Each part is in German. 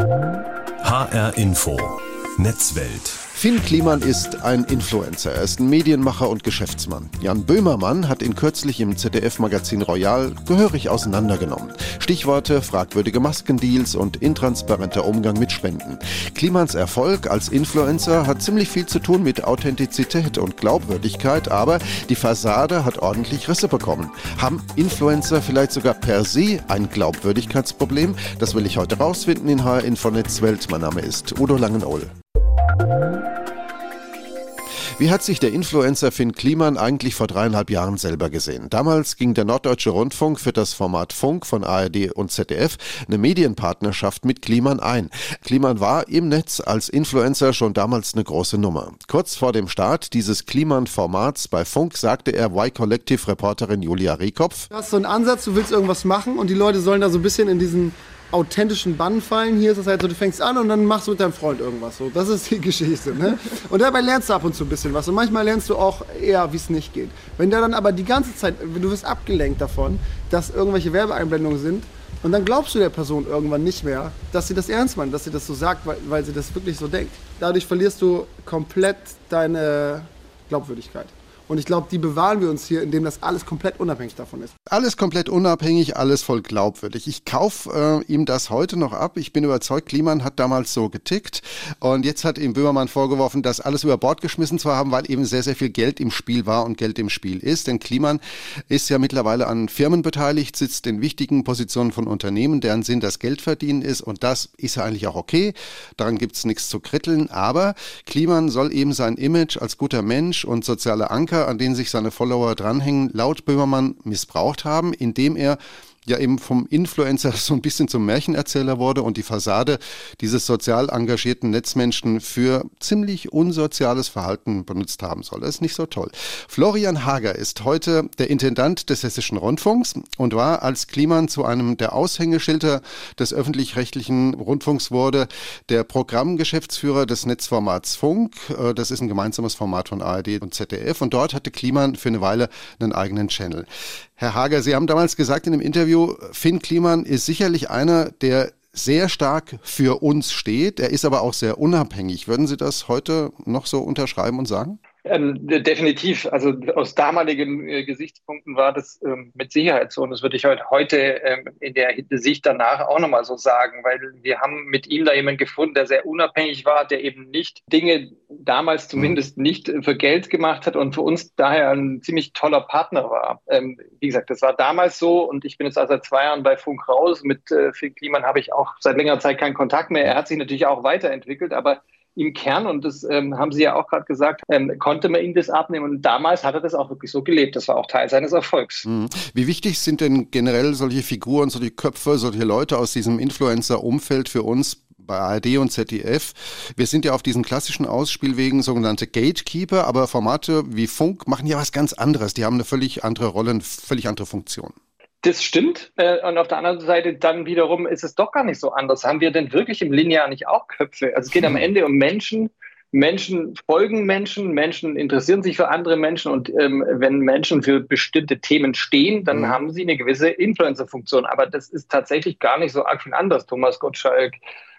HR Info. Netzwelt. Finn Kliman ist ein Influencer. Er ist ein Medienmacher und Geschäftsmann. Jan Böhmermann hat ihn kürzlich im ZDF-Magazin Royal gehörig auseinandergenommen. Stichworte fragwürdige Maskendeals und intransparenter Umgang mit Spenden. Klimans Erfolg als Influencer hat ziemlich viel zu tun mit Authentizität und Glaubwürdigkeit, aber die Fassade hat ordentlich Risse bekommen. Haben Influencer vielleicht sogar per se ein Glaubwürdigkeitsproblem? Das will ich heute rausfinden in HR Infonetz Welt. Mein Name ist Udo Langenohl. Wie hat sich der Influencer Finn Kliman eigentlich vor dreieinhalb Jahren selber gesehen? Damals ging der Norddeutsche Rundfunk für das Format Funk von ARD und ZDF eine Medienpartnerschaft mit Kliman ein. Kliman war im Netz als Influencer schon damals eine große Nummer. Kurz vor dem Start dieses Kliman-Formats bei Funk sagte er Y-Collective-Reporterin Julia Rehkopf. Du hast so einen Ansatz, du willst irgendwas machen und die Leute sollen da so ein bisschen in diesen authentischen Bann fallen. Hier ist es halt so, du fängst an und dann machst du mit deinem Freund irgendwas. So, das ist die Geschichte. Ne? Und dabei lernst du ab und zu ein bisschen was. Und manchmal lernst du auch eher, wie es nicht geht. Wenn der dann aber die ganze Zeit, du wirst abgelenkt davon, dass irgendwelche Werbeeinblendungen sind, und dann glaubst du der Person irgendwann nicht mehr, dass sie das ernst meint, dass sie das so sagt, weil, weil sie das wirklich so denkt. Dadurch verlierst du komplett deine Glaubwürdigkeit. Und ich glaube, die bewahren wir uns hier, indem das alles komplett unabhängig davon ist. Alles komplett unabhängig, alles voll glaubwürdig. Ich kaufe äh, ihm das heute noch ab. Ich bin überzeugt, Kliman hat damals so getickt. Und jetzt hat ihm Böhmermann vorgeworfen, das alles über Bord geschmissen zu haben, weil eben sehr, sehr viel Geld im Spiel war und Geld im Spiel ist. Denn Kliman ist ja mittlerweile an Firmen beteiligt, sitzt in wichtigen Positionen von Unternehmen, deren Sinn das Geld verdienen ist. Und das ist ja eigentlich auch okay. Daran gibt es nichts zu kritteln. Aber Kliman soll eben sein Image als guter Mensch und sozialer Anker an denen sich seine Follower dranhängen, laut Böhmermann missbraucht haben, indem er ja eben vom Influencer so ein bisschen zum Märchenerzähler wurde und die Fassade dieses sozial engagierten Netzmenschen für ziemlich unsoziales Verhalten benutzt haben soll. Das ist nicht so toll. Florian Hager ist heute der Intendant des Hessischen Rundfunks und war als Kliman zu einem der Aushängeschilder des öffentlich-rechtlichen Rundfunks wurde, der Programmgeschäftsführer des Netzformats Funk. Äh, das ist ein gemeinsames Format von ARD und ZDF und dort hatte Kliman für eine Weile einen eigenen Channel. Herr Hager, Sie haben damals gesagt in dem Interview, Finn Kliman ist sicherlich einer, der sehr stark für uns steht. Er ist aber auch sehr unabhängig. Würden Sie das heute noch so unterschreiben und sagen? Ähm, definitiv. Also aus damaligen äh, Gesichtspunkten war das ähm, mit Sicherheit so. Und das würde ich heute, heute ähm, in der Sicht danach auch nochmal so sagen, weil wir haben mit ihm da jemanden gefunden, der sehr unabhängig war, der eben nicht Dinge damals zumindest nicht für Geld gemacht hat und für uns daher ein ziemlich toller Partner war. Ähm, wie gesagt, das war damals so und ich bin jetzt also seit zwei Jahren bei Funk raus. Mit äh, Phil Kliman habe ich auch seit längerer Zeit keinen Kontakt mehr. Er hat sich natürlich auch weiterentwickelt, aber im Kern, und das ähm, haben Sie ja auch gerade gesagt, ähm, konnte man ihm das abnehmen. Und damals hat er das auch wirklich so gelebt. Das war auch Teil seines Erfolgs. Mhm. Wie wichtig sind denn generell solche Figuren, solche Köpfe, solche Leute aus diesem Influencer-Umfeld für uns bei ARD und ZDF. Wir sind ja auf diesen klassischen Ausspielwegen sogenannte Gatekeeper, aber Formate wie Funk machen ja was ganz anderes. Die haben eine völlig andere Rolle, eine völlig andere Funktion. Das stimmt. Äh, und auf der anderen Seite dann wiederum ist es doch gar nicht so anders. Haben wir denn wirklich im Linear nicht auch Köpfe? Also es geht am hm. Ende um Menschen. Menschen folgen Menschen, Menschen interessieren sich für andere Menschen und ähm, wenn Menschen für bestimmte Themen stehen, dann mhm. haben sie eine gewisse Influencer-Funktion. Aber das ist tatsächlich gar nicht so arg viel anders. Thomas Gottschalk,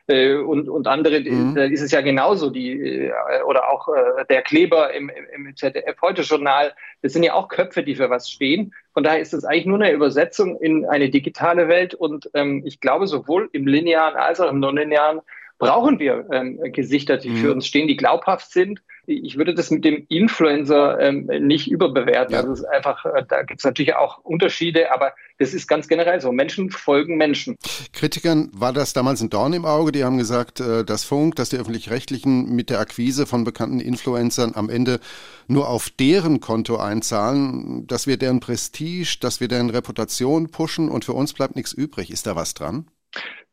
äh, und, und andere, mhm. da ist es ja genauso, die, äh, oder auch äh, der Kleber im, im, im ZDF-Heute-Journal, das sind ja auch Köpfe, die für was stehen. Von daher ist es eigentlich nur eine Übersetzung in eine digitale Welt und ähm, ich glaube, sowohl im linearen als auch im nonlinearen brauchen wir ähm, Gesichter, die mhm. für uns stehen, die glaubhaft sind ich würde das mit dem Influencer ähm, nicht überbewerten. Ja. Also es ist einfach, äh, da gibt es natürlich auch Unterschiede, aber das ist ganz generell so. Menschen folgen Menschen. Kritikern war das damals ein Dorn im Auge. Die haben gesagt, äh, dass Funk, dass die öffentlich-rechtlichen mit der Akquise von bekannten Influencern am Ende nur auf deren Konto einzahlen, dass wir deren Prestige, dass wir deren Reputation pushen und für uns bleibt nichts übrig. Ist da was dran?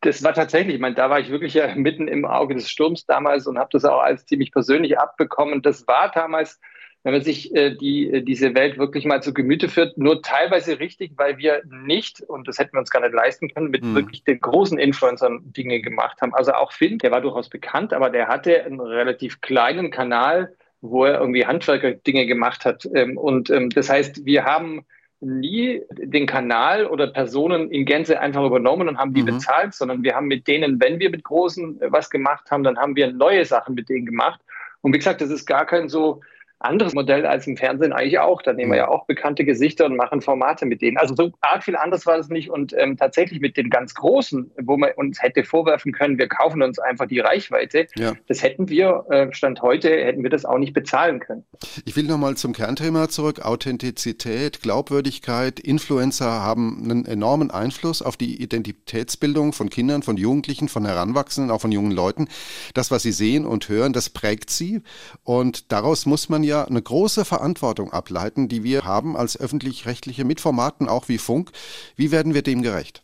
Das war tatsächlich, ich meine, da war ich wirklich ja mitten im Auge des Sturms damals und habe das auch als ziemlich persönlich abbekommen. Das war damals, wenn man sich äh, die, äh, diese Welt wirklich mal zu Gemüte führt, nur teilweise richtig, weil wir nicht, und das hätten wir uns gar nicht leisten können, mit mhm. wirklich den großen Influencern Dinge gemacht haben. Also auch Finn, der war durchaus bekannt, aber der hatte einen relativ kleinen Kanal, wo er irgendwie Handwerker Dinge gemacht hat. Ähm, und ähm, das heißt, wir haben nie den Kanal oder Personen in Gänze einfach übernommen und haben die mhm. bezahlt, sondern wir haben mit denen, wenn wir mit Großen was gemacht haben, dann haben wir neue Sachen mit denen gemacht. Und wie gesagt, das ist gar kein so anderes Modell als im Fernsehen eigentlich auch. Da nehmen wir ja auch bekannte Gesichter und machen Formate mit denen. Also so arg viel anders war es nicht. Und ähm, tatsächlich mit den ganz Großen, wo man uns hätte vorwerfen können, wir kaufen uns einfach die Reichweite, ja. das hätten wir, äh, Stand heute, hätten wir das auch nicht bezahlen können. Ich will nochmal zum Kernthema zurück. Authentizität, Glaubwürdigkeit. Influencer haben einen enormen Einfluss auf die Identitätsbildung von Kindern, von Jugendlichen, von Heranwachsenden, auch von jungen Leuten. Das, was sie sehen und hören, das prägt sie. Und daraus muss man ja ja eine große Verantwortung ableiten, die wir haben als öffentlich-rechtliche Mitformaten, auch wie Funk. Wie werden wir dem gerecht?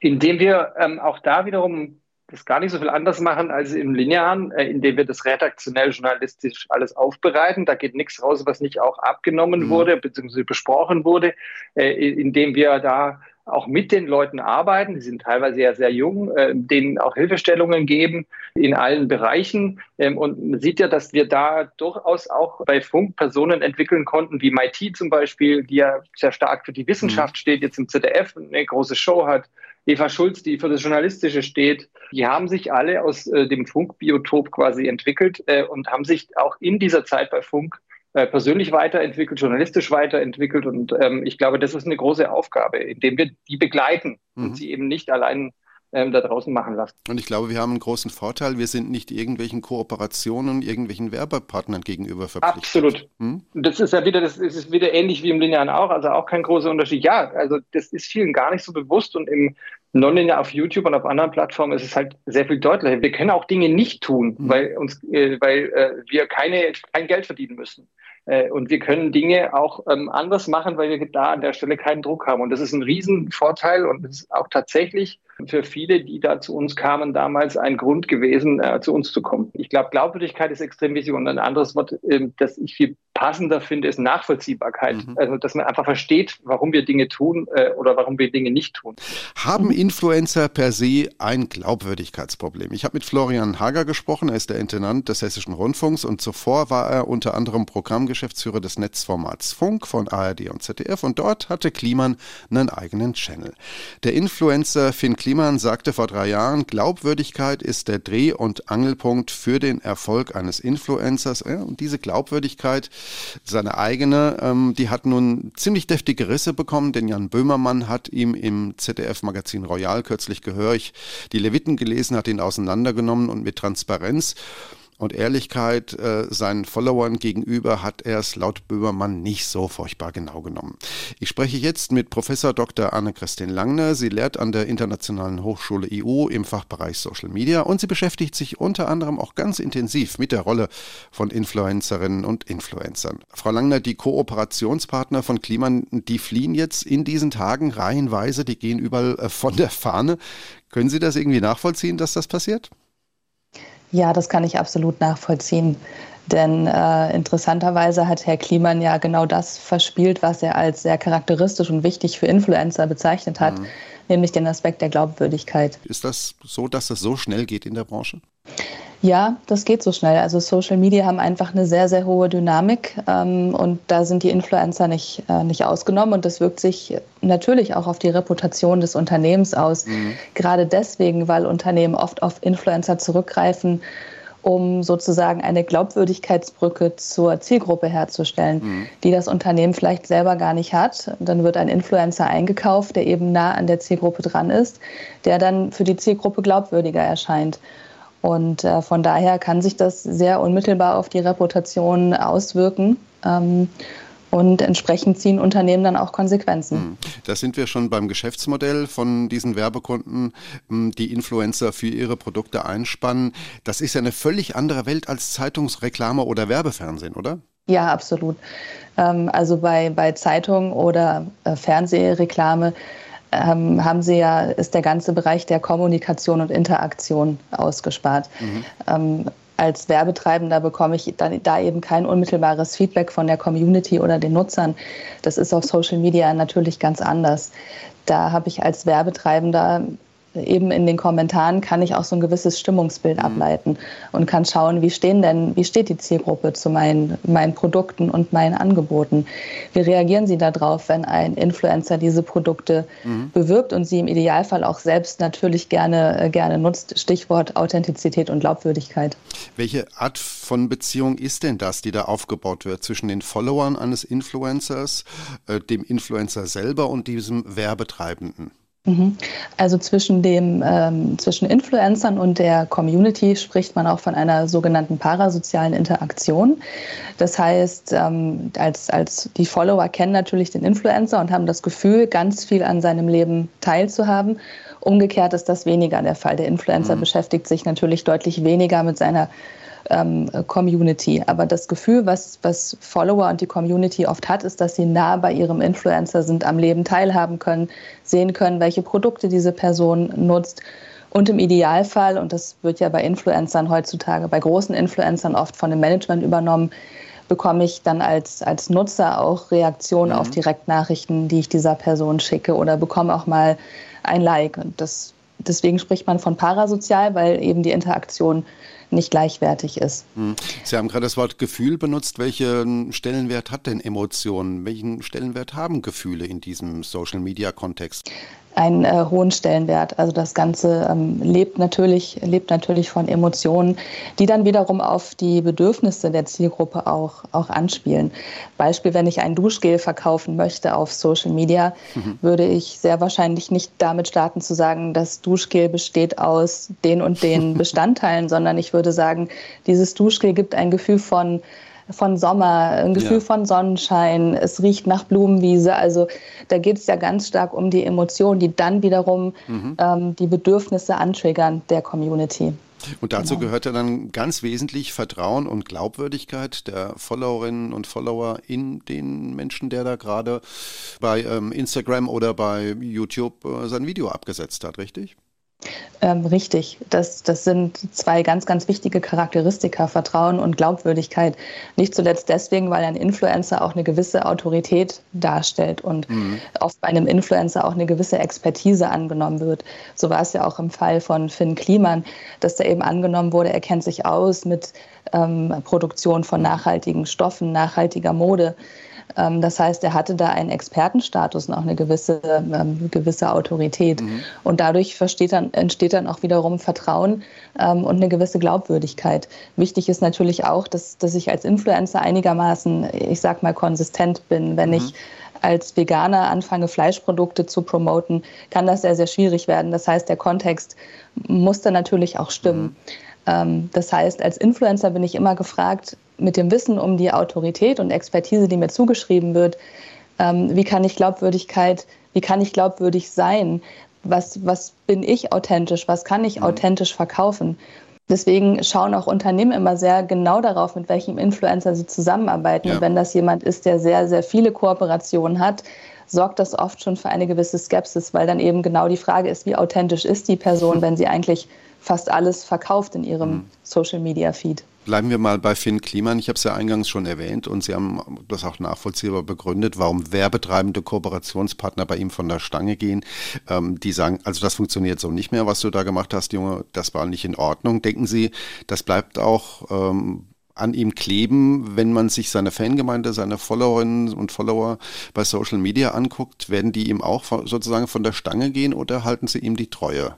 Indem wir ähm, auch da wiederum das gar nicht so viel anders machen als im Linearen, äh, indem wir das redaktionell journalistisch alles aufbereiten. Da geht nichts raus, was nicht auch abgenommen mhm. wurde bzw. besprochen wurde, äh, indem wir da auch mit den Leuten arbeiten. Die sind teilweise ja sehr jung, äh, denen auch Hilfestellungen geben in allen Bereichen. Ähm, und man sieht ja, dass wir da durchaus auch bei Funk Personen entwickeln konnten, wie MIT zum Beispiel, die ja sehr stark für die Wissenschaft mhm. steht, jetzt im ZDF eine große Show hat. Eva Schulz, die für das Journalistische steht, die haben sich alle aus äh, dem Funkbiotop quasi entwickelt äh, und haben sich auch in dieser Zeit bei Funk äh, persönlich weiterentwickelt, journalistisch weiterentwickelt. Und ähm, ich glaube, das ist eine große Aufgabe, indem wir die begleiten mhm. und sie eben nicht allein ähm, da draußen machen lassen. Und ich glaube, wir haben einen großen Vorteil. Wir sind nicht irgendwelchen Kooperationen, irgendwelchen Werbepartnern gegenüber verpflichtet. Absolut. Hm? Das ist ja wieder, das ist wieder ähnlich wie im Linearen auch, also auch kein großer Unterschied. Ja, also das ist vielen gar nicht so bewusst und im Nonlinear auf YouTube und auf anderen Plattformen ist es halt sehr viel deutlicher. Wir können auch Dinge nicht tun, hm. weil uns, äh, weil äh, wir keine, kein Geld verdienen müssen. Äh, und wir können Dinge auch ähm, anders machen, weil wir da an der Stelle keinen Druck haben. Und das ist ein Riesenvorteil und ist auch tatsächlich für viele, die da zu uns kamen, damals ein Grund gewesen, äh, zu uns zu kommen. Ich glaube, Glaubwürdigkeit ist extrem wichtig und ein anderes Wort, äh, das ich viel passender finde, ist Nachvollziehbarkeit. Mhm. Also, dass man einfach versteht, warum wir Dinge tun äh, oder warum wir Dinge nicht tun. Haben Influencer per se ein Glaubwürdigkeitsproblem? Ich habe mit Florian Hager gesprochen, er ist der Intendant des Hessischen Rundfunks und zuvor war er unter anderem Programmgeschäftsführer des Netzformats Funk von ARD und ZDF und dort hatte Kliman einen eigenen Channel. Der Influencer Finn Kliman sagte vor drei Jahren, Glaubwürdigkeit ist der Dreh- und Angelpunkt für den Erfolg eines Influencers. Und diese Glaubwürdigkeit, seine eigene, ähm, die hat nun ziemlich deftige Risse bekommen, denn Jan Böhmermann hat ihm im ZDF-Magazin Royal kürzlich gehörig die Leviten gelesen, hat ihn auseinandergenommen und mit Transparenz und Ehrlichkeit äh, seinen Followern gegenüber hat er es laut Böhmermann nicht so furchtbar genau genommen. Ich spreche jetzt mit Professor Dr. Anne-Christine Langner. Sie lehrt an der Internationalen Hochschule EU im Fachbereich Social Media und sie beschäftigt sich unter anderem auch ganz intensiv mit der Rolle von Influencerinnen und Influencern. Frau Langner, die Kooperationspartner von Kliman, die fliehen jetzt in diesen Tagen reihenweise, die gehen überall äh, von der Fahne. Können Sie das irgendwie nachvollziehen, dass das passiert? Ja, das kann ich absolut nachvollziehen. Denn äh, interessanterweise hat Herr Kliman ja genau das verspielt, was er als sehr charakteristisch und wichtig für Influencer bezeichnet hat, mhm. Nämlich den Aspekt der Glaubwürdigkeit. Ist das so, dass das so schnell geht in der Branche? Ja, das geht so schnell. Also Social Media haben einfach eine sehr, sehr hohe Dynamik ähm, und da sind die Influencer nicht, äh, nicht ausgenommen und das wirkt sich natürlich auch auf die Reputation des Unternehmens aus. Mhm. Gerade deswegen, weil Unternehmen oft auf Influencer zurückgreifen, um sozusagen eine Glaubwürdigkeitsbrücke zur Zielgruppe herzustellen, mhm. die das Unternehmen vielleicht selber gar nicht hat. Dann wird ein Influencer eingekauft, der eben nah an der Zielgruppe dran ist, der dann für die Zielgruppe glaubwürdiger erscheint. Und äh, von daher kann sich das sehr unmittelbar auf die Reputation auswirken. Ähm, und entsprechend ziehen Unternehmen dann auch Konsequenzen. Hm. Da sind wir schon beim Geschäftsmodell von diesen Werbekunden, hm, die Influencer für ihre Produkte einspannen. Das ist ja eine völlig andere Welt als Zeitungsreklame oder Werbefernsehen, oder? Ja, absolut. Ähm, also bei, bei Zeitungen oder äh, Fernsehreklame ähm, haben sie ja, ist der ganze Bereich der Kommunikation und Interaktion ausgespart. Mhm. Als Werbetreibender bekomme ich dann, da eben kein unmittelbares Feedback von der Community oder den Nutzern. Das ist auf Social Media natürlich ganz anders. Da habe ich als Werbetreibender eben in den Kommentaren kann ich auch so ein gewisses Stimmungsbild mhm. ableiten und kann schauen, wie stehen denn, wie steht die Zielgruppe zu meinen, meinen Produkten und meinen Angeboten? Wie reagieren sie darauf, wenn ein Influencer diese Produkte mhm. bewirbt und sie im Idealfall auch selbst natürlich gerne, äh, gerne nutzt? Stichwort Authentizität und Glaubwürdigkeit. Welche Art von Beziehung ist denn das, die da aufgebaut wird zwischen den Followern eines Influencers, äh, dem Influencer selber und diesem Werbetreibenden? Mhm. Also zwischen dem ähm, zwischen Influencern und der Community spricht man auch von einer sogenannten parasozialen Interaktion. Das heißt, ähm, als, als die Follower kennen natürlich den Influencer und haben das Gefühl, ganz viel an seinem Leben teilzuhaben. Umgekehrt ist das weniger der Fall. Der Influencer mhm. beschäftigt sich natürlich deutlich weniger mit seiner ähm, Community. Aber das Gefühl, was, was Follower und die Community oft hat, ist, dass sie nah bei ihrem Influencer sind, am Leben teilhaben können, sehen können, welche Produkte diese Person nutzt. Und im Idealfall, und das wird ja bei Influencern heutzutage, bei großen Influencern oft von dem Management übernommen, bekomme ich dann als, als Nutzer auch Reaktionen mhm. auf Direktnachrichten, die ich dieser Person schicke oder bekomme auch mal ein Like. Und das, deswegen spricht man von parasozial, weil eben die Interaktion nicht gleichwertig ist. Hm. Sie haben gerade das Wort Gefühl benutzt. Welchen Stellenwert hat denn Emotionen? Welchen Stellenwert haben Gefühle in diesem Social-Media-Kontext? einen äh, hohen Stellenwert. Also das Ganze ähm, lebt, natürlich, lebt natürlich von Emotionen, die dann wiederum auf die Bedürfnisse der Zielgruppe auch, auch anspielen. Beispiel, wenn ich ein Duschgel verkaufen möchte auf Social Media, mhm. würde ich sehr wahrscheinlich nicht damit starten zu sagen, das Duschgel besteht aus den und den Bestandteilen, sondern ich würde sagen, dieses Duschgel gibt ein Gefühl von von Sommer, ein Gefühl ja. von Sonnenschein, es riecht nach Blumenwiese. Also da geht es ja ganz stark um die Emotionen, die dann wiederum mhm. ähm, die Bedürfnisse antriggern der Community. Und dazu genau. gehört ja dann ganz wesentlich Vertrauen und Glaubwürdigkeit der Followerinnen und Follower in den Menschen, der da gerade bei ähm, Instagram oder bei YouTube äh, sein Video abgesetzt hat, richtig? Ähm, richtig. Das, das sind zwei ganz, ganz wichtige Charakteristika, Vertrauen und Glaubwürdigkeit. Nicht zuletzt deswegen, weil ein Influencer auch eine gewisse Autorität darstellt und mhm. oft bei einem Influencer auch eine gewisse Expertise angenommen wird. So war es ja auch im Fall von Finn Kliman, dass da eben angenommen wurde, er kennt sich aus mit ähm, Produktion von nachhaltigen Stoffen, nachhaltiger Mode. Ähm, das heißt, er hatte da einen Expertenstatus und auch eine gewisse, ähm, gewisse Autorität. Mhm. Und dadurch dann, entsteht dann auch wiederum Vertrauen ähm, und eine gewisse Glaubwürdigkeit. Wichtig ist natürlich auch, dass, dass ich als Influencer einigermaßen, ich sag mal, konsistent bin. Wenn mhm. ich als Veganer anfange, Fleischprodukte zu promoten, kann das sehr, sehr schwierig werden. Das heißt, der Kontext muss dann natürlich auch stimmen. Mhm. Das heißt, als Influencer bin ich immer gefragt, mit dem Wissen um die Autorität und Expertise, die mir zugeschrieben wird, ähm, wie kann ich Glaubwürdigkeit, wie kann ich glaubwürdig sein? Was, was bin ich authentisch? Was kann ich mhm. authentisch verkaufen? Deswegen schauen auch Unternehmen immer sehr genau darauf, mit welchem Influencer sie zusammenarbeiten. Ja. Und wenn das jemand ist, der sehr, sehr viele Kooperationen hat, sorgt das oft schon für eine gewisse Skepsis, weil dann eben genau die Frage ist, wie authentisch ist die Person, wenn sie eigentlich fast alles verkauft in ihrem mhm. Social-Media-Feed. Bleiben wir mal bei Finn Kliman. Ich habe es ja eingangs schon erwähnt und Sie haben das auch nachvollziehbar begründet, warum werbetreibende Kooperationspartner bei ihm von der Stange gehen. Ähm, die sagen, also das funktioniert so nicht mehr, was du da gemacht hast, Junge, das war nicht in Ordnung. Denken Sie, das bleibt auch ähm, an ihm kleben, wenn man sich seine Fangemeinde, seine Followerinnen und Follower bei Social Media anguckt? Werden die ihm auch sozusagen von der Stange gehen oder halten sie ihm die Treue?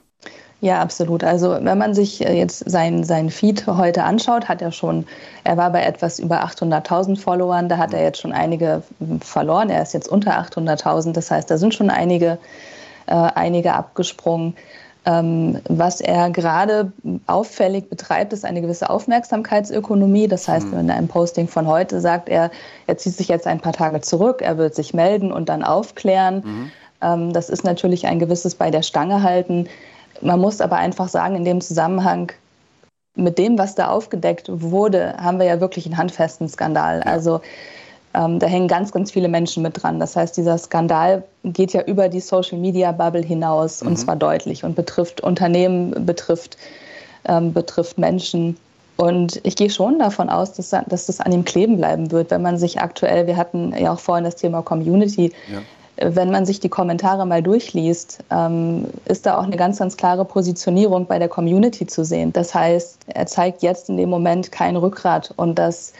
Ja, absolut. Also wenn man sich äh, jetzt sein, sein Feed heute anschaut, hat er schon, er war bei etwas über 800.000 Followern, da hat er jetzt schon einige hm, verloren. Er ist jetzt unter 800.000, das heißt, da sind schon einige, äh, einige abgesprungen. Ähm, was er gerade auffällig betreibt, ist eine gewisse Aufmerksamkeitsökonomie. Das heißt, mhm. wenn er im Posting von heute sagt, er, er zieht sich jetzt ein paar Tage zurück, er wird sich melden und dann aufklären. Mhm. Ähm, das ist natürlich ein gewisses bei der Stange halten. Man muss aber einfach sagen, in dem Zusammenhang mit dem, was da aufgedeckt wurde, haben wir ja wirklich einen handfesten Skandal. Also ähm, da hängen ganz, ganz viele Menschen mit dran. Das heißt, dieser Skandal geht ja über die Social-Media-Bubble hinaus mhm. und zwar deutlich und betrifft Unternehmen, betrifft, ähm, betrifft Menschen. Und ich gehe schon davon aus, dass, dass das an ihm kleben bleiben wird, wenn man sich aktuell, wir hatten ja auch vorhin das Thema Community, ja wenn man sich die Kommentare mal durchliest, ähm, ist da auch eine ganz, ganz klare Positionierung bei der Community zu sehen. Das heißt, er zeigt jetzt in dem Moment kein Rückgrat und das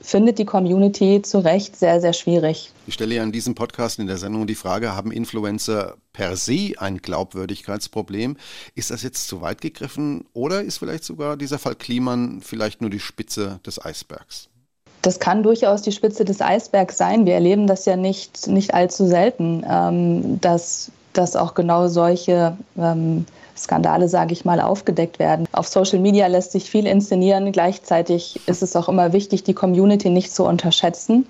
findet die Community zu Recht sehr, sehr schwierig. Ich stelle ja in diesem Podcast in der Sendung die Frage, haben Influencer per se ein Glaubwürdigkeitsproblem? Ist das jetzt zu weit gegriffen oder ist vielleicht sogar dieser Fall Kliman vielleicht nur die Spitze des Eisbergs? Das kann durchaus die Spitze des Eisbergs sein. Wir erleben das ja nicht, nicht allzu selten, ähm, dass, dass auch genau solche ähm, Skandale, sage ich mal, aufgedeckt werden. Auf Social Media lässt sich viel inszenieren. Gleichzeitig ist es auch immer wichtig, die Community nicht zu unterschätzen.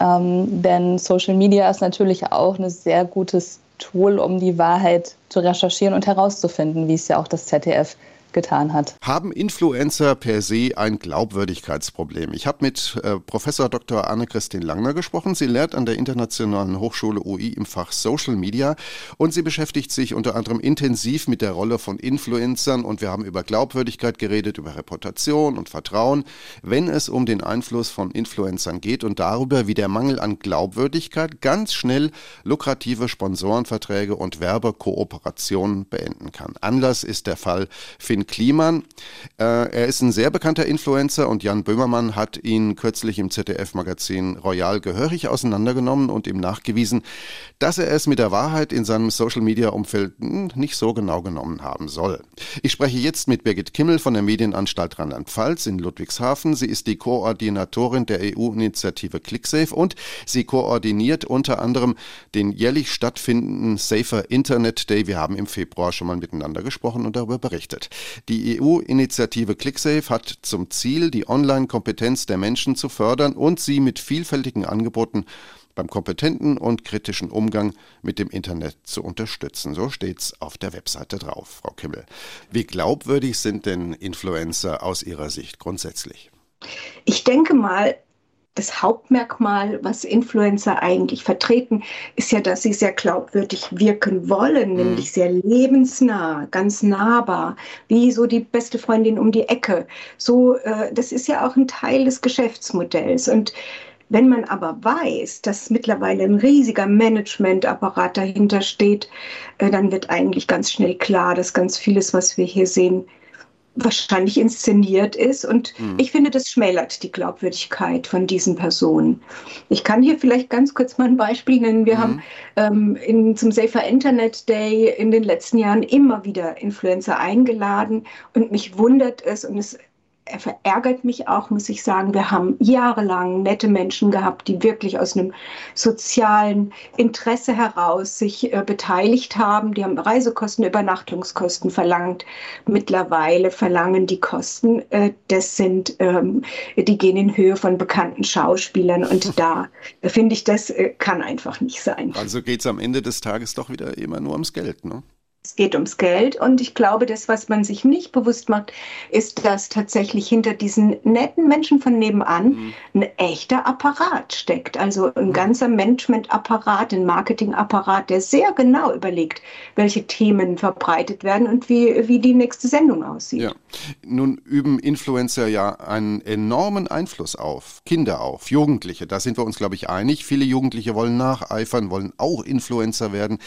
Ähm, denn Social Media ist natürlich auch ein sehr gutes Tool, um die Wahrheit zu recherchieren und herauszufinden, wie es ja auch das ZDF getan hat. Haben Influencer per se ein Glaubwürdigkeitsproblem? Ich habe mit äh, Professor Dr. Anne-Christine Langner gesprochen. Sie lehrt an der Internationalen Hochschule UI im Fach Social Media und sie beschäftigt sich unter anderem intensiv mit der Rolle von Influencern und wir haben über Glaubwürdigkeit geredet, über Reputation und Vertrauen, wenn es um den Einfluss von Influencern geht und darüber, wie der Mangel an Glaubwürdigkeit ganz schnell lukrative Sponsorenverträge und Werbekooperationen beenden kann. Anlass ist der Fall Finn Kliman. Äh, er ist ein sehr bekannter Influencer und Jan Böhmermann hat ihn kürzlich im ZDF-Magazin Royal gehörig auseinandergenommen und ihm nachgewiesen, dass er es mit der Wahrheit in seinem Social-Media-Umfeld hm, nicht so genau genommen haben soll. Ich spreche jetzt mit Birgit Kimmel von der Medienanstalt Rheinland-Pfalz in Ludwigshafen. Sie ist die Koordinatorin der EU-Initiative ClickSafe und sie koordiniert unter anderem den jährlich stattfindenden Safer Internet Day. Wir haben im Februar schon mal miteinander gesprochen und darüber berichtet. Die EU-Initiative ClickSafe hat zum Ziel, die Online-Kompetenz der Menschen zu fördern und sie mit vielfältigen Angeboten beim kompetenten und kritischen Umgang mit dem Internet zu unterstützen. So steht's auf der Webseite drauf, Frau Kimmel. Wie glaubwürdig sind denn Influencer aus Ihrer Sicht grundsätzlich? Ich denke mal, das Hauptmerkmal, was Influencer eigentlich vertreten, ist ja, dass sie sehr glaubwürdig wirken wollen, mhm. nämlich sehr lebensnah, ganz nahbar, wie so die beste Freundin um die Ecke. So, äh, das ist ja auch ein Teil des Geschäftsmodells. Und wenn man aber weiß, dass mittlerweile ein riesiger Managementapparat dahinter steht, äh, dann wird eigentlich ganz schnell klar, dass ganz vieles, was wir hier sehen, wahrscheinlich inszeniert ist. Und mhm. ich finde, das schmälert die Glaubwürdigkeit von diesen Personen. Ich kann hier vielleicht ganz kurz mal ein Beispiel nennen. Wir mhm. haben ähm, in, zum Safer Internet Day in den letzten Jahren immer wieder Influencer eingeladen und mich wundert es und es verärgert mich auch, muss ich sagen. Wir haben jahrelang nette Menschen gehabt, die wirklich aus einem sozialen Interesse heraus sich äh, beteiligt haben. Die haben Reisekosten, Übernachtungskosten verlangt. Mittlerweile verlangen die Kosten, äh, das sind, ähm, die gehen in Höhe von bekannten Schauspielern. Und da finde ich, das äh, kann einfach nicht sein. Also geht es am Ende des Tages doch wieder immer nur ums Geld, ne? Es geht ums Geld und ich glaube, das, was man sich nicht bewusst macht, ist, dass tatsächlich hinter diesen netten Menschen von nebenan mhm. ein echter Apparat steckt. Also ein mhm. ganzer Managementapparat, ein Marketingapparat, der sehr genau überlegt, welche Themen verbreitet werden und wie, wie die nächste Sendung aussieht. Ja. Nun üben Influencer ja einen enormen Einfluss auf Kinder, auf Jugendliche. Da sind wir uns, glaube ich, einig. Viele Jugendliche wollen nacheifern, wollen auch Influencer werden.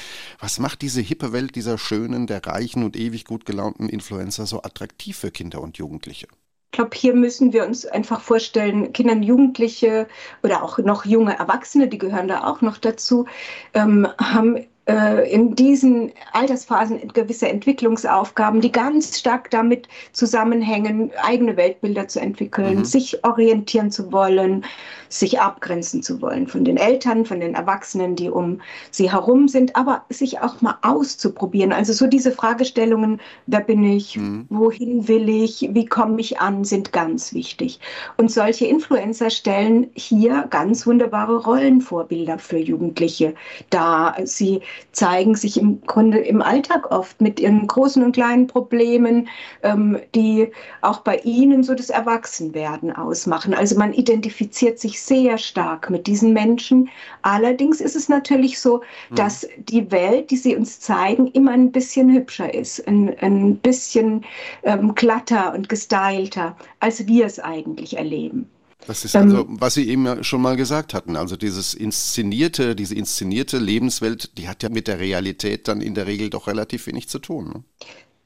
Was macht diese hippe Welt dieser schönen, der reichen und ewig gut gelaunten Influencer so attraktiv für Kinder und Jugendliche? Ich glaube, hier müssen wir uns einfach vorstellen, Kinder und Jugendliche oder auch noch junge Erwachsene, die gehören da auch noch dazu, ähm, haben in diesen Altersphasen gewisse Entwicklungsaufgaben, die ganz stark damit zusammenhängen, eigene Weltbilder zu entwickeln, mhm. sich orientieren zu wollen, sich abgrenzen zu wollen von den Eltern, von den Erwachsenen, die um sie herum sind, aber sich auch mal auszuprobieren. Also so diese Fragestellungen, wer bin ich, mhm. wohin will ich, wie komme ich an, sind ganz wichtig. Und solche Influencer stellen hier ganz wunderbare Rollenvorbilder für Jugendliche dar. Sie zeigen sich im Grunde im Alltag oft mit ihren großen und kleinen Problemen, ähm, die auch bei ihnen so das Erwachsenwerden ausmachen. Also man identifiziert sich sehr stark mit diesen Menschen. Allerdings ist es natürlich so, mhm. dass die Welt, die sie uns zeigen, immer ein bisschen hübscher ist, ein, ein bisschen ähm, glatter und gestylter, als wir es eigentlich erleben. Das ist also, ähm, was Sie eben schon mal gesagt hatten. Also dieses inszenierte, diese inszenierte Lebenswelt, die hat ja mit der Realität dann in der Regel doch relativ wenig zu tun. Ne?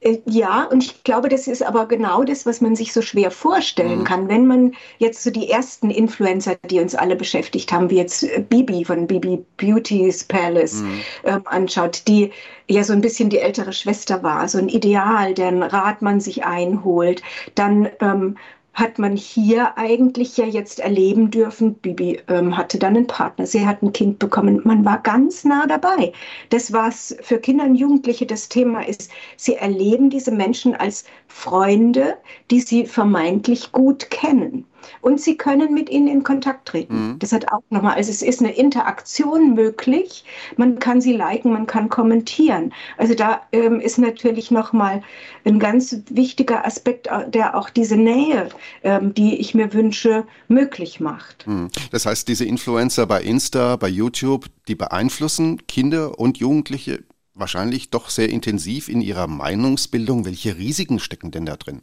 Äh, ja, und ich glaube, das ist aber genau das, was man sich so schwer vorstellen mhm. kann. Wenn man jetzt so die ersten Influencer, die uns alle beschäftigt haben, wie jetzt äh, Bibi von Bibi Beauty's Palace mhm. ähm, anschaut, die ja so ein bisschen die ältere Schwester war, so ein Ideal, deren Rat man sich einholt, dann ähm, hat man hier eigentlich ja jetzt erleben dürfen. Bibi ähm, hatte dann einen Partner, sie hat ein Kind bekommen. Man war ganz nah dabei. Das, was für Kinder und Jugendliche das Thema ist, sie erleben diese Menschen als Freunde, die sie vermeintlich gut kennen und sie können mit ihnen in Kontakt treten. Mhm. Das hat auch nochmal, also es ist eine Interaktion möglich. Man kann sie liken, man kann kommentieren. Also da ähm, ist natürlich nochmal ein ganz wichtiger Aspekt, äh, der auch diese Nähe, ähm, die ich mir wünsche, möglich macht. Mhm. Das heißt, diese Influencer bei Insta, bei YouTube, die beeinflussen Kinder und Jugendliche wahrscheinlich doch sehr intensiv in ihrer Meinungsbildung. Welche Risiken stecken denn da drin?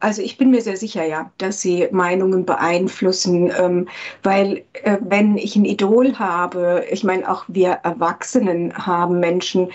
Also ich bin mir sehr sicher, ja, dass sie Meinungen beeinflussen, ähm, weil äh, wenn ich ein Idol habe, ich meine auch wir Erwachsenen haben Menschen,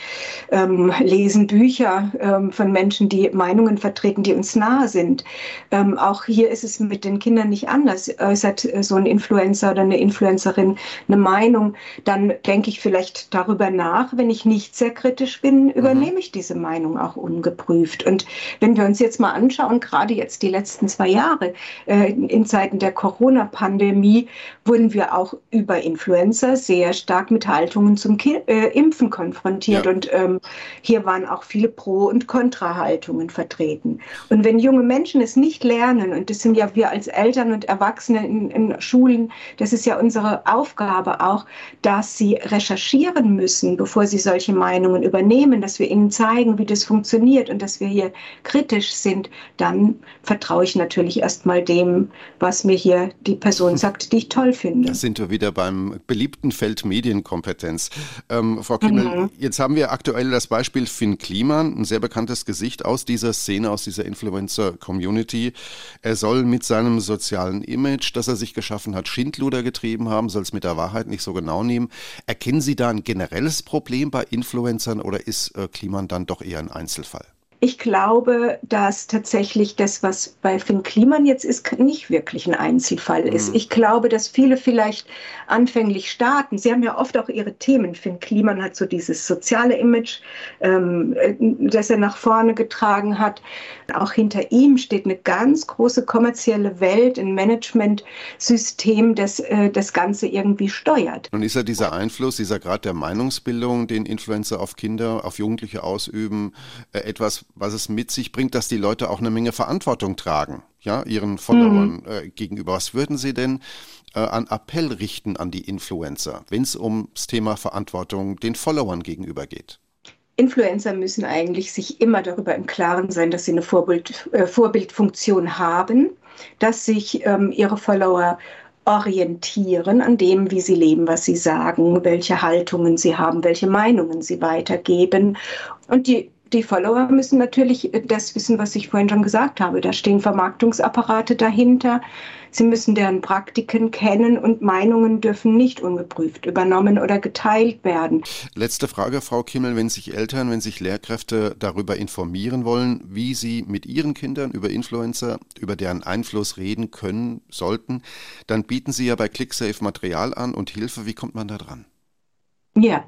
ähm, lesen Bücher ähm, von Menschen, die Meinungen vertreten, die uns nahe sind. Ähm, auch hier ist es mit den Kindern nicht anders. Äußert äh, so ein Influencer oder eine Influencerin eine Meinung, dann denke ich vielleicht darüber nach. Wenn ich nicht sehr kritisch bin, mhm. übernehme ich diese Meinung auch ungeprüft. Und wenn wir uns jetzt mal anschauen, gerade gerade jetzt die letzten zwei Jahre, äh, in Zeiten der Corona-Pandemie, wurden wir auch über Influencer sehr stark mit Haltungen zum Ki äh, Impfen konfrontiert. Ja. Und ähm, hier waren auch viele Pro- und Kontra-Haltungen vertreten. Und wenn junge Menschen es nicht lernen, und das sind ja wir als Eltern und Erwachsene in, in Schulen, das ist ja unsere Aufgabe auch, dass sie recherchieren müssen, bevor sie solche Meinungen übernehmen, dass wir ihnen zeigen, wie das funktioniert und dass wir hier kritisch sind, dann vertraue ich natürlich erstmal dem, was mir hier die Person sagt, die ich toll finde. Da sind wir wieder beim beliebten Feld Medienkompetenz. Ähm, Frau Kimmel, mhm. jetzt haben wir aktuell das Beispiel Finn Kliman, ein sehr bekanntes Gesicht aus dieser Szene, aus dieser Influencer-Community. Er soll mit seinem sozialen Image, das er sich geschaffen hat, Schindluder getrieben haben, soll es mit der Wahrheit nicht so genau nehmen. Erkennen Sie da ein generelles Problem bei Influencern oder ist äh, Kliman dann doch eher ein Einzelfall? Ich glaube, dass tatsächlich das, was bei Finn Kliman jetzt ist, nicht wirklich ein Einzelfall ist. Mhm. Ich glaube, dass viele vielleicht anfänglich starten. Sie haben ja oft auch ihre Themen. Finn Kliman hat so dieses soziale Image, ähm, das er nach vorne getragen hat. Auch hinter ihm steht eine ganz große kommerzielle Welt, ein Managementsystem, das äh, das Ganze irgendwie steuert. Und ist ja dieser Einfluss, dieser Grad der Meinungsbildung, den Influencer auf Kinder, auf Jugendliche ausüben, äh, etwas, was es mit sich bringt, dass die Leute auch eine Menge Verantwortung tragen, ja, ihren Followern mhm. äh, gegenüber. Was würden Sie denn äh, an Appell richten an die Influencer, wenn es ums Thema Verantwortung den Followern gegenüber geht? Influencer müssen eigentlich sich immer darüber im Klaren sein, dass sie eine Vorbild, äh, Vorbildfunktion haben, dass sich ähm, ihre Follower orientieren an dem, wie sie leben, was sie sagen, welche Haltungen sie haben, welche Meinungen sie weitergeben. Und die die Follower müssen natürlich das wissen, was ich vorhin schon gesagt habe. Da stehen Vermarktungsapparate dahinter. Sie müssen deren Praktiken kennen und Meinungen dürfen nicht ungeprüft übernommen oder geteilt werden. Letzte Frage, Frau Kimmel. Wenn sich Eltern, wenn sich Lehrkräfte darüber informieren wollen, wie sie mit ihren Kindern über Influencer, über deren Einfluss reden können, sollten, dann bieten Sie ja bei ClickSafe Material an und Hilfe. Wie kommt man da dran? Ja,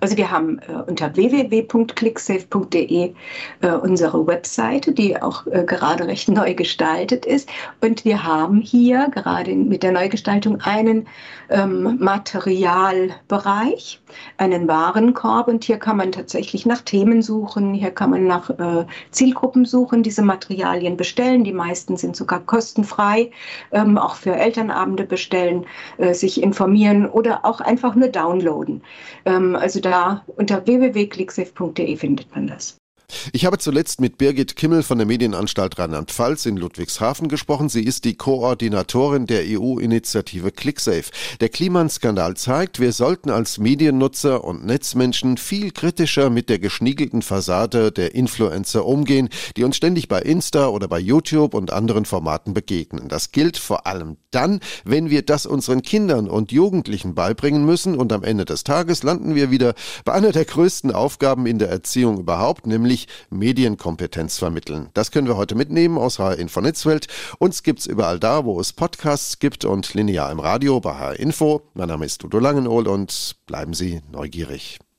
also wir haben äh, unter www.clicksafe.de äh, unsere Webseite, die auch äh, gerade recht neu gestaltet ist. Und wir haben hier gerade mit der Neugestaltung einen ähm, Materialbereich, einen Warenkorb. Und hier kann man tatsächlich nach Themen suchen, hier kann man nach äh, Zielgruppen suchen, diese Materialien bestellen. Die meisten sind sogar kostenfrei, ähm, auch für Elternabende bestellen, äh, sich informieren oder auch einfach nur downloaden. Ähm, also da unter www.clicksafe.de findet man das. Ich habe zuletzt mit Birgit Kimmel von der Medienanstalt Rheinland-Pfalz in Ludwigshafen gesprochen. Sie ist die Koordinatorin der EU-Initiative ClickSafe. Der Klimaskandal zeigt, wir sollten als Mediennutzer und Netzmenschen viel kritischer mit der geschniegelten Fassade der Influencer umgehen, die uns ständig bei Insta oder bei YouTube und anderen Formaten begegnen. Das gilt vor allem dann, wenn wir das unseren Kindern und Jugendlichen beibringen müssen und am Ende des Tages landen wir wieder bei einer der größten Aufgaben in der Erziehung überhaupt, nämlich nämlich Medienkompetenz vermitteln. Das können wir heute mitnehmen aus HR Info Netzwelt. Uns gibt's überall da, wo es Podcasts gibt und linear im Radio bei HR Info. Mein Name ist Udo Langenohl und bleiben Sie neugierig.